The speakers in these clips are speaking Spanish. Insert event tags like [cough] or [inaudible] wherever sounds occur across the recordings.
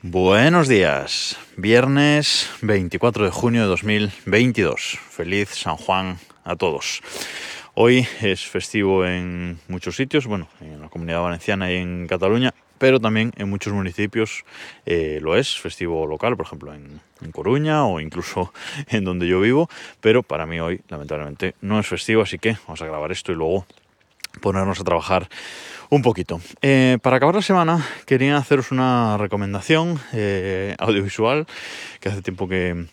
Buenos días, viernes 24 de junio de 2022. Feliz San Juan a todos. Hoy es festivo en muchos sitios, bueno, en la comunidad valenciana y en Cataluña, pero también en muchos municipios eh, lo es, festivo local, por ejemplo en, en, Coruña o incluso [laughs] en donde yo vivo, pero para mí hoy lamentablemente no es festivo, así que vamos a grabar esto y luego ponernos a trabajar un poquito. Eh, para acabar la semana quería haceros una recomendación eh, audiovisual, que hace tiempo que,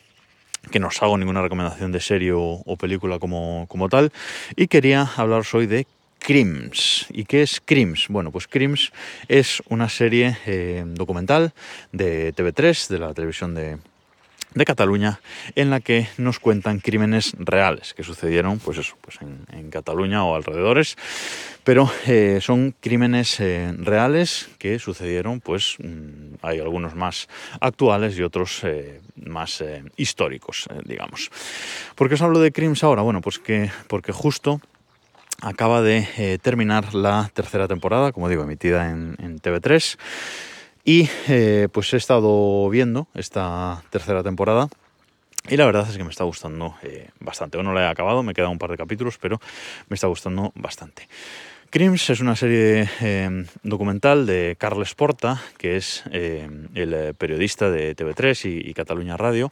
que no os hago ninguna recomendación de serie o, película como, como, tal, y quería hablaros hoy de Crims. ¿Y qué es Crims? Bueno, pues Crims es una serie eh, documental de TV3, de la televisión de, de Cataluña en la que nos cuentan crímenes reales que sucedieron pues eso, pues en, en Cataluña o alrededores, pero eh, son crímenes eh, reales que sucedieron, pues mmm, hay algunos más actuales y otros eh, más históricos, digamos. ¿Por qué os hablo de Crims ahora? Bueno, pues que porque justo acaba de terminar la tercera temporada, como digo, emitida en, en TV3. Y eh, pues he estado viendo esta tercera temporada y la verdad es que me está gustando eh, bastante. Aún no la he acabado, me quedan un par de capítulos, pero me está gustando bastante. Crims es una serie eh, documental de Carles Porta, que es el periodista de TV3 y, y, Cataluña Radio.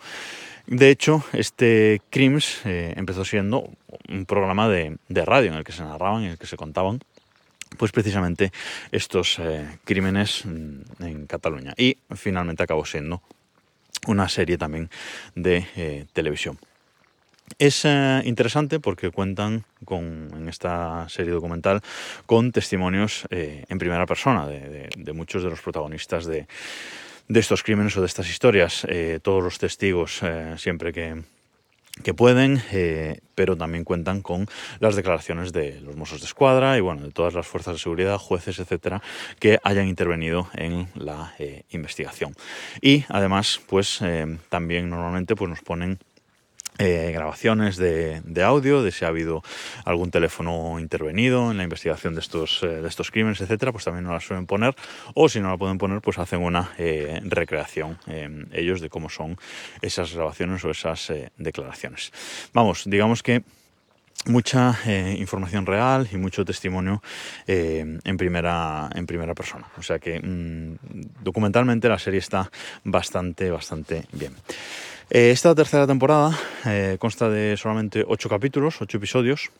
De hecho, este Crims empezó siendo un programa de radio en el que se narraban, en el que se contaban pues precisamente estos eh, crímenes en Cataluña. Y finalmente acabó siendo una serie también de eh, televisión. Es eh, interesante porque cuentan con, en esta serie documental con testimonios en primera persona de, muchos de los protagonistas de, estos crímenes o de estas historias. Todos los testigos siempre que, que pueden, eh, pero también cuentan con las declaraciones de los Mossos de Escuadra y bueno, de todas las fuerzas de seguridad, jueces, etcétera, que hayan intervenido en la eh, investigación. Y además, pues eh, también normalmente pues, nos ponen eh, grabaciones de, audio, de si ha habido algún teléfono intervenido en la investigación de estos, eh, de estos crímenes, etcétera, pues también nos la suelen poner, o si no la pueden poner, pues hacen una eh, recreación ellos de cómo son esas grabaciones o esas declaraciones. Vamos, digamos que mucha eh, información real y mucho testimonio eh, en, primera, en primera persona. O sea que mmm, documentalmente la serie está bastante, bastante bien. Eh, esta tercera temporada consta de solamente ocho capítulos, ocho episodios.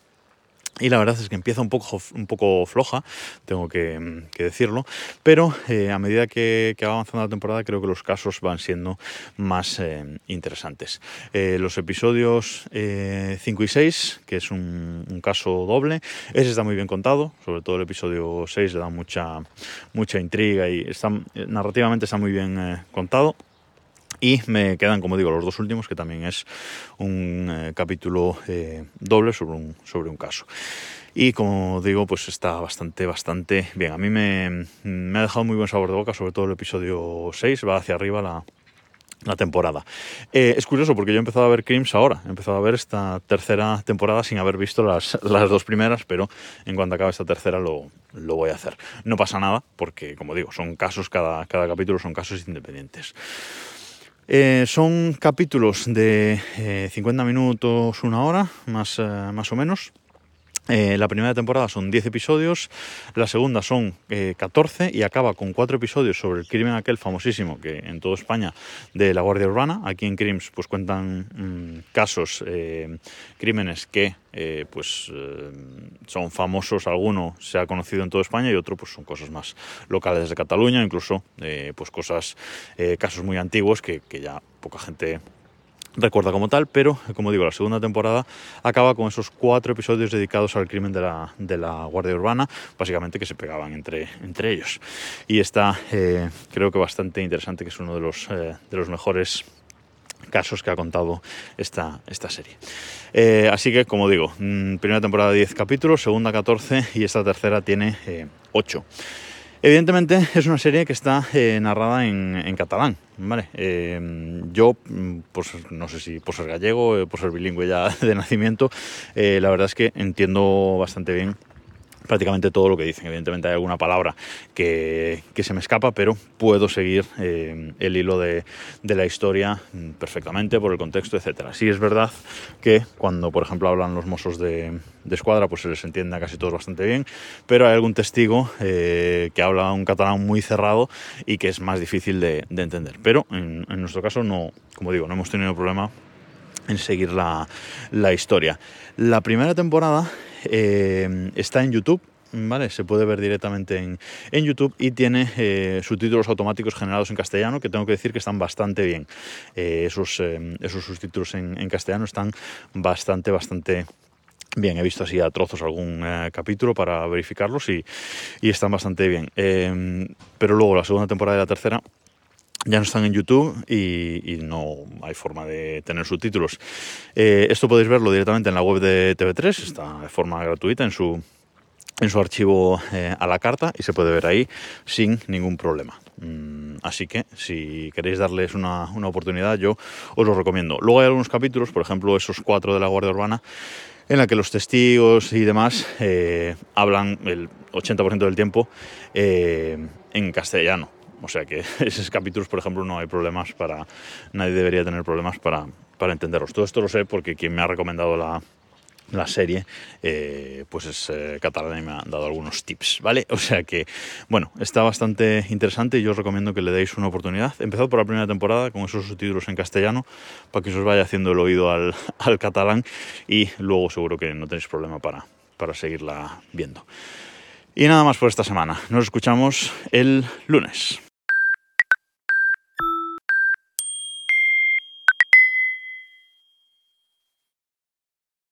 Y la verdad es que empieza un poco, un poco floja, tengo que, que decirlo, pero eh, a medida que, va avanzando la temporada creo que los casos van siendo más eh, interesantes. Eh, los episodios 5 eh, y 6, que es un, caso doble, ese está muy bien contado, sobre todo el episodio 6 le da mucha, mucha intriga y está, narrativamente está muy bien contado. Y me quedan, como digo, los dos últimos, que también es un eh, capítulo eh, doble sobre un, sobre un caso. Y como digo, pues está bastante, bastante bien. A mí me, ha dejado muy buen sabor de boca, sobre todo el episodio 6, va hacia arriba la, la temporada. Eh, es curioso porque yo he empezado a ver Crims ahora, he empezado a ver esta tercera temporada sin haber visto las, [laughs] las dos primeras, pero en cuanto acabe esta tercera lo, lo, voy a hacer. No pasa nada porque, como digo, son casos, cada, cada capítulo son casos independientes. Eh, son capítulos de eh, 50 minutos, una hora, más, eh, más o menos. Eh, la primera temporada son 10 episodios, la segunda son eh, 14 y acaba con 4 episodios sobre el crimen aquel famosísimo que en toda España de la Guardia Urbana. Aquí en Crims pues cuentan mmm, casos, eh, crímenes que eh, pues son famosos, alguno se ha conocido en toda España y otro pues son cosas más locales de Cataluña, incluso pues cosas, casos muy antiguos que, que ya poca gente recuerda como tal, pero como digo, la segunda temporada acaba con esos cuatro episodios dedicados al crimen de la, de la Guardia Urbana, básicamente que se pegaban entre, entre ellos. Y está, eh, creo que bastante interesante, que es uno de los, eh, de los mejores casos que ha contado esta, esta serie. Eh, así que, como digo, mmm, primera temporada 10 capítulos, segunda 14 y esta tercera tiene 8. Evidentemente es una serie que está eh, narrada en, catalán, ¿vale? Eh, yo, pues, no sé si por ser gallego, eh, por ser bilingüe ya [laughs] de nacimiento, la verdad es que entiendo bastante bien prácticamente todo lo que dicen. Evidentemente hay alguna palabra que, se me escapa, pero puedo seguir eh, el hilo de, la historia perfectamente por el contexto, etcétera. Sí es verdad que cuando, por ejemplo, hablan los mozos de, escuadra, pues se les entiende a casi todos bastante bien, pero hay algún testigo eh, que habla un catalán muy cerrado y que es más difícil de, entender. Pero en, nuestro caso no, como digo, no hemos tenido problema en seguir la, la historia. La primera temporada eh, está en YouTube. ¿Vale? Se puede ver directamente en, en YouTube y tiene eh, subtítulos automáticos generados en castellano, que tengo que decir que están bastante bien. Eh, esos, esos subtítulos en, castellano están bastante, bastante bien. He visto así a trozos algún capítulo para verificarlos y, y están bastante bien. pero luego la segunda temporada y la tercera ya no están en YouTube y, no hay forma de tener subtítulos. Eh, esto podéis verlo directamente en la web de TV3, está de forma gratuita en su, en su archivo eh, a la carta y se puede ver ahí sin ningún problema. Mm, así que si queréis darles una, oportunidad, yo os lo recomiendo. Luego hay algunos capítulos, por ejemplo, esos cuatro de la Guardia Urbana, en la que los testigos y demás eh, hablan el 80% del tiempo en castellano o sea que [laughs] esos capítulos, por ejemplo, no hay problemas para. Nadie debería tener problemas para, para entenderlos. Todo esto lo sé porque quien me ha recomendado la, la serie, eh, pues es eh, catalana y me ha dado algunos tips, ¿vale? O sea que, bueno, está bastante interesante y yo os recomiendo que le deis una oportunidad. Empezad por la primera temporada con esos subtítulos en castellano para que os vaya haciendo el oído al, [laughs] al catalán y luego seguro que no tenéis problema para, para seguirla viendo. Y nada más por esta semana. Nos escuchamos el lunes.